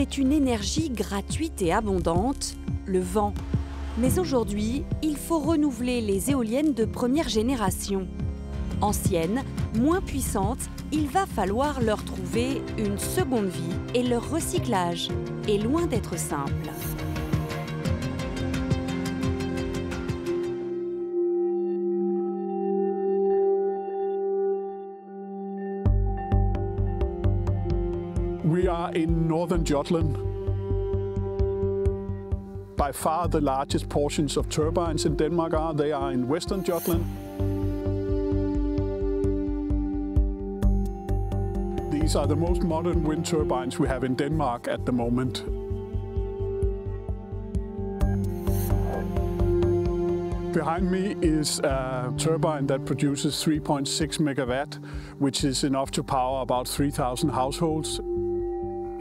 C'est une énergie gratuite et abondante, le vent. Mais aujourd'hui, il faut renouveler les éoliennes de première génération. Anciennes, moins puissantes, il va falloir leur trouver une seconde vie et leur recyclage est loin d'être simple. In northern Jutland. By far the largest portions of turbines in Denmark are, they are in western Jutland. These are the most modern wind turbines we have in Denmark at the moment. Behind me is a turbine that produces 3.6 megawatt, which is enough to power about 3,000 households.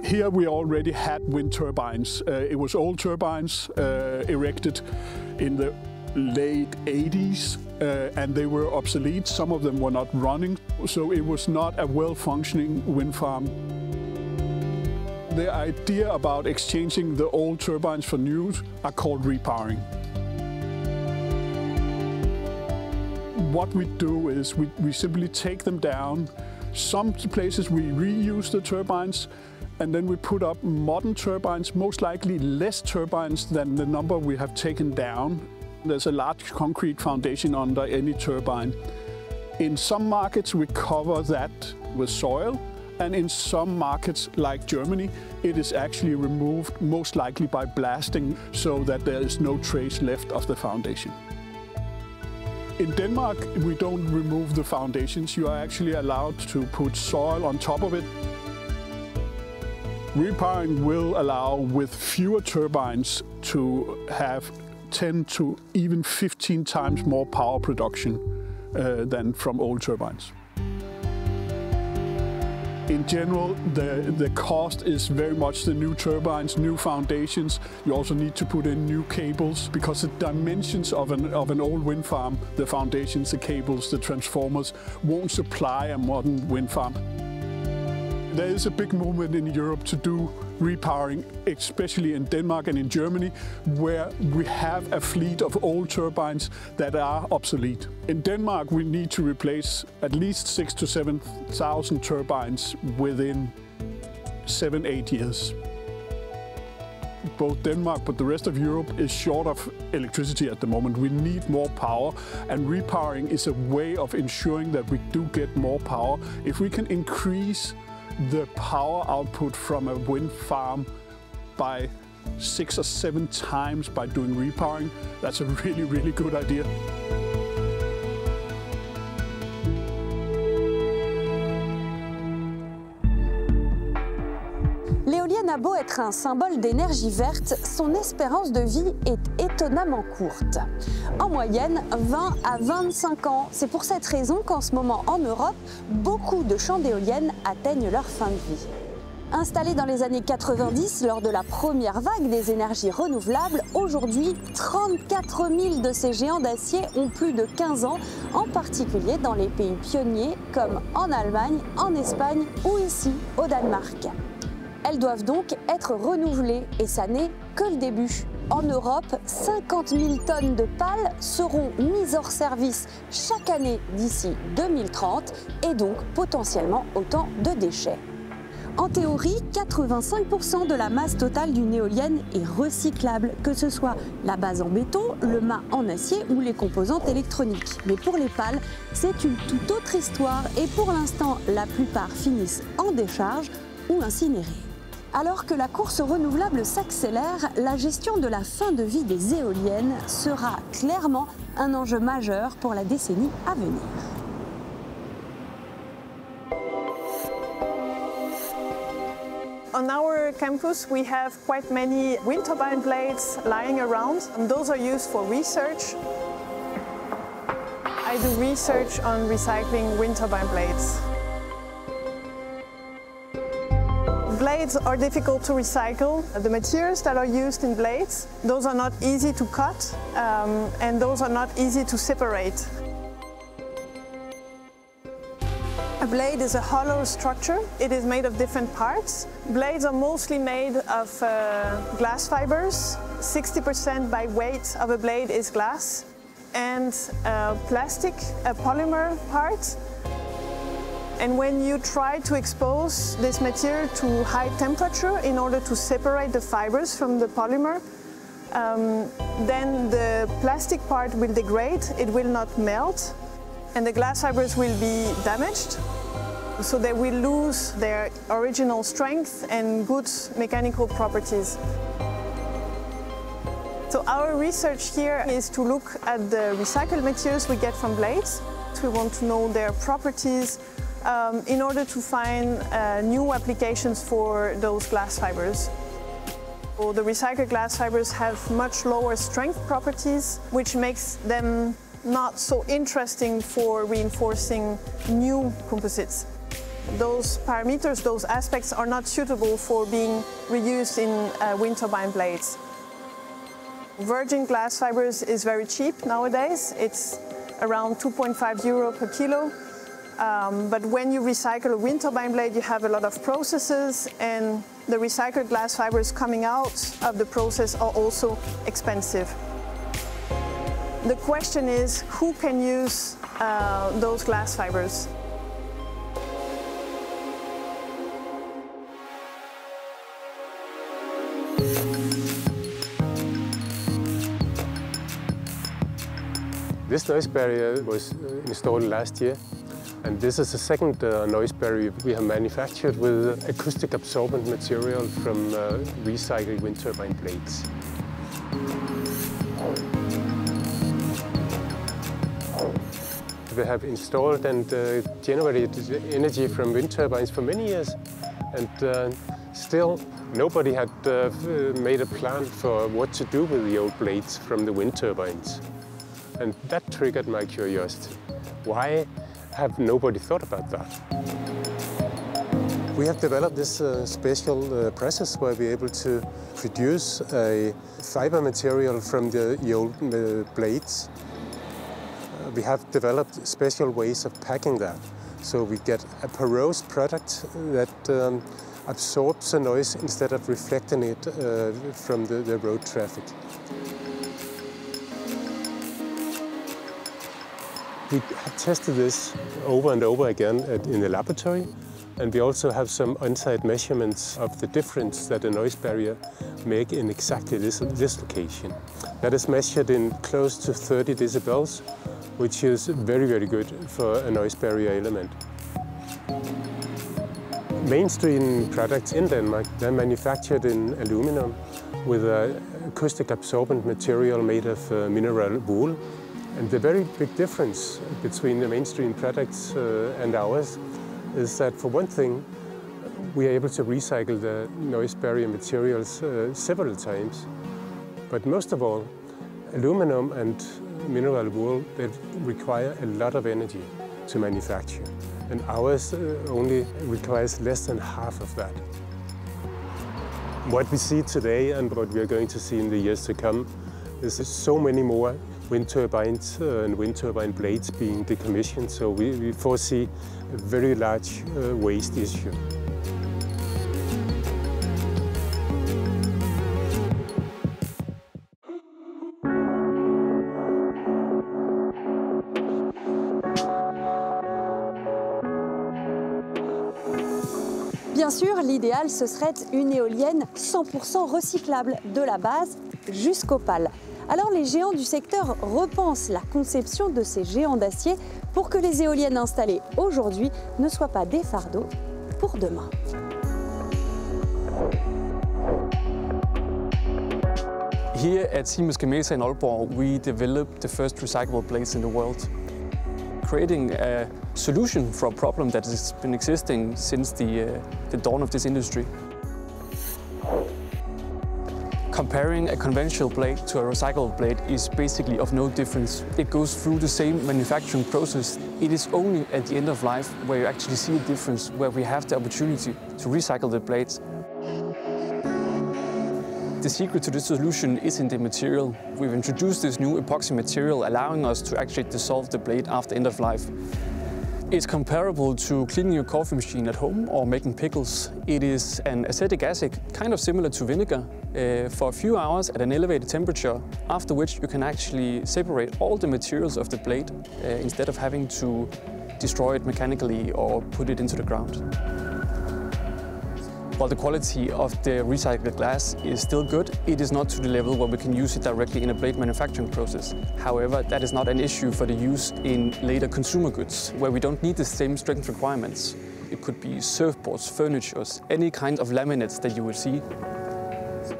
Here we already had wind turbines. Uh, it was old turbines uh, erected in the late 80s uh, and they were obsolete. Some of them were not running, so it was not a well-functioning wind farm. The idea about exchanging the old turbines for new are called repowering. What we do is we, we simply take them down. Some places we reuse the turbines and then we put up modern turbines, most likely less turbines than the number we have taken down. There's a large concrete foundation under any turbine. In some markets we cover that with soil and in some markets like Germany it is actually removed most likely by blasting so that there is no trace left of the foundation. In Denmark, we don't remove the foundations. You are actually allowed to put soil on top of it. Repowering will allow, with fewer turbines, to have 10 to even 15 times more power production uh, than from old turbines. In general, the, the cost is very much the new turbines, new foundations. You also need to put in new cables because the dimensions of an, of an old wind farm, the foundations, the cables, the transformers, won't supply a modern wind farm. There is a big movement in Europe to do repowering, especially in Denmark and in Germany, where we have a fleet of old turbines that are obsolete. In Denmark, we need to replace at least six to 7,000 turbines within seven, eight years. Both Denmark but the rest of Europe is short of electricity at the moment. We need more power and repowering is a way of ensuring that we do get more power. If we can increase the power output from a wind farm by six or seven times by doing repowering. That's a really, really good idea. Beau être un symbole d'énergie verte, son espérance de vie est étonnamment courte. En moyenne, 20 à 25 ans. C'est pour cette raison qu'en ce moment en Europe, beaucoup de champs d'éoliennes atteignent leur fin de vie. Installés dans les années 90 lors de la première vague des énergies renouvelables, aujourd'hui 34 000 de ces géants d'acier ont plus de 15 ans, en particulier dans les pays pionniers comme en Allemagne, en Espagne ou ici au Danemark. Elles doivent donc être renouvelées et ça n'est que le début. En Europe, 50 000 tonnes de pales seront mises hors service chaque année d'ici 2030 et donc potentiellement autant de déchets. En théorie, 85% de la masse totale d'une éolienne est recyclable, que ce soit la base en béton, le mât en acier ou les composantes électroniques. Mais pour les pales, c'est une toute autre histoire et pour l'instant, la plupart finissent en décharge ou incinérées. Alors que la course renouvelable s'accélère, la gestion de la fin de vie des éoliennes sera clairement un enjeu majeur pour la décennie à venir. On our campus we have quite many wind turbine blades lying around and those are used for research. I do research on recycling wind turbine blades. Blades are difficult to recycle. The materials that are used in blades, those are not easy to cut um, and those are not easy to separate. A blade is a hollow structure. It is made of different parts. Blades are mostly made of uh, glass fibers. 60% by weight of a blade is glass. And uh, plastic, a polymer part. And when you try to expose this material to high temperature in order to separate the fibers from the polymer, um, then the plastic part will degrade, it will not melt, and the glass fibers will be damaged. So they will lose their original strength and good mechanical properties. So our research here is to look at the recycled materials we get from blades. We want to know their properties um, in order to find uh, new applications for those glass fibers. The recycled glass fibers have much lower strength properties, which makes them not so interesting for reinforcing new composites. Those parameters, those aspects are not suitable for being reused in uh, wind turbine blades. Virgin glass fibers is very cheap nowadays. It's around 2.5 euro per kilo. Um, but when you recycle a wind turbine blade, you have a lot of processes and the recycled glass fibers coming out of the process are also expensive. The question is, who can use uh, those glass fibers? This noise barrier was uh, installed last year and this is the second uh, noise barrier we have manufactured with acoustic absorbent material from uh, recycled wind turbine blades. We have installed and uh, generated energy from wind turbines for many years and uh, still nobody had uh, made a plan for what to do with the old blades from the wind turbines. And that triggered my curiosity. Why have nobody thought about that? We have developed this uh, special uh, process where we're able to produce a fiber material from the, old uh, blades. We have developed special ways of packing that. So we get a porous product that um, absorbs the noise instead of reflecting it uh, from the, the road traffic. We tested this over and over again at, in the laboratory, and we also have some on-site measurements of the difference that a noise barrier make in exactly this, this location. That is measured in close to 30 decibels, which is very, very good for a noise barrier element. Mainstream products in Denmark, they're manufactured in aluminum with an acoustic absorbent material made of uh, mineral wool. And the very big difference between the mainstream products uh, and ours is that for one thing, we are able to recycle the noise barrier materials uh, several times. But most of all, aluminum and mineral wool, they require a lot of energy to manufacture. And ours uh, only requires less than half of that. What we see today and what we are going to see in the years to come is so many more wind turbines uh, and wind turbine blades being decommissioned, so we, we foresee a very large uh, waste issue. Bien sûr, l'idéal, ce serait une éolienne 100% recyclable, de la base jusqu'aux pales. Alors les géants du secteur repensent la conception de ces géants d'acier pour que les éoliennes installées aujourd'hui ne soient pas des fardeaux pour demain. Here at Siemens Gamesa in Aalborg, we developed the first recyclable blades in the world. Creating a solution for a problem that has been existing since the, uh, the dawn of this industry. Comparing a conventional blade to a recyclable blade is basically of no difference. It goes through the same manufacturing process. It is only at the end of life where you actually see a difference, where we have the opportunity to recycle the blades. The secret to this solution is in the material. We've introduced this new epoxy material allowing us to actually dissolve the blade after end of life. It's comparable to cleaning your coffee machine at home or making pickles. It is an acetic acid, kind of similar to vinegar, uh, for a few hours at an elevated temperature, after which you can actually separate all the materials of the blade uh, instead of having to destroy it mechanically or put it into the ground. While the quality of the recycled glass is still good, it is not to the level where we can use it directly in a blade manufacturing process. However, that is not an issue for the use in later consumer goods, where we don't need the same strength requirements. It could be surfboards, furnitures, any kind of laminates that you would see.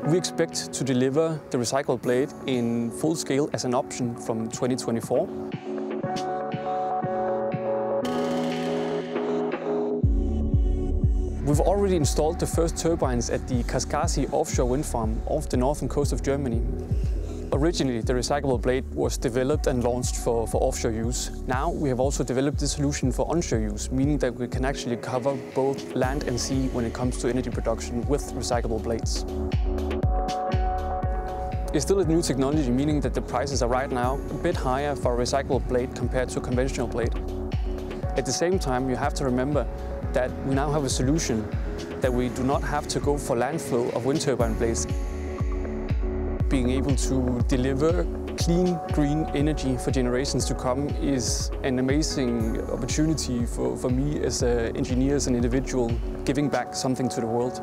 We expect to deliver the recycled blade in full scale as an option from 2024. We've already installed the first turbines at the Kaskasi offshore wind farm off the northern coast of Germany. Originally, the recyclable blade was developed and launched for, for offshore use. Now we have also developed the solution for onshore use, meaning that we can actually cover both land and sea when it comes to energy production with recyclable blades. It's still a new technology, meaning that the prices are right now a bit higher for a recyclable blade compared to a conventional blade. At the same time, you have to remember that we now have a solution that we do not have to go for landfill of wind turbine blades. Being able to deliver clean, green energy for generations to come is an amazing opportunity for, for me as an engineer, as an individual, giving back something to the world.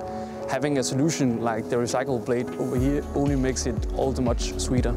Having a solution like the recycled blade over here only makes it all the much sweeter.